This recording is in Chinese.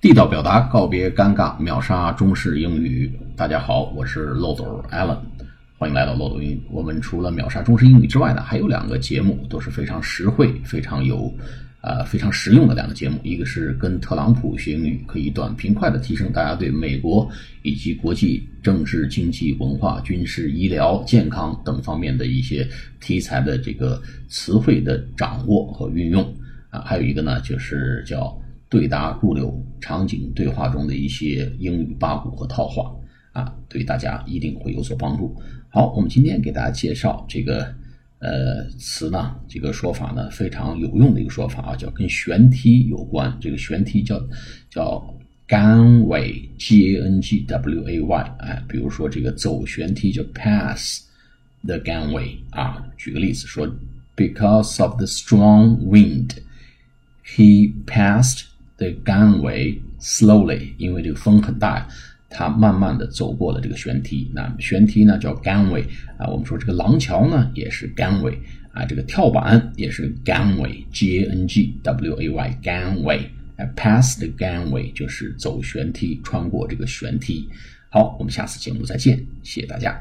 地道表达，告别尴尬，秒杀中式英语。大家好，我是漏斗 Allen，欢迎来到漏斗英语。我们除了秒杀中式英语之外呢，还有两个节目都是非常实惠、非常有呃非常实用的两个节目。一个是跟特朗普学英语，可以短平快的提升大家对美国以及国际政治、经济、文化、军事、医疗、健康等方面的一些题材的这个词汇的掌握和运用啊。还有一个呢，就是叫。对答入流，场景对话中的一些英语八股和套话啊，对大家一定会有所帮助。好，我们今天给大家介绍这个呃词呢，这个说法呢非常有用的一个说法啊，叫跟旋梯有关。这个旋梯叫叫 gangway，g a n g w a y，哎，比如说这个走旋梯叫 pass the gangway 啊。举个例子说，because of the strong wind，he passed。The gangway slowly，因为这个风很大，它慢慢的走过了这个舷梯。那舷梯呢叫 gangway 啊，我们说这个廊桥呢也是 gangway 啊，这个跳板也是 gangway，g a n g w a y gangway。pass the gangway 就是走舷梯，穿过这个舷梯。好，我们下次节目再见，谢谢大家。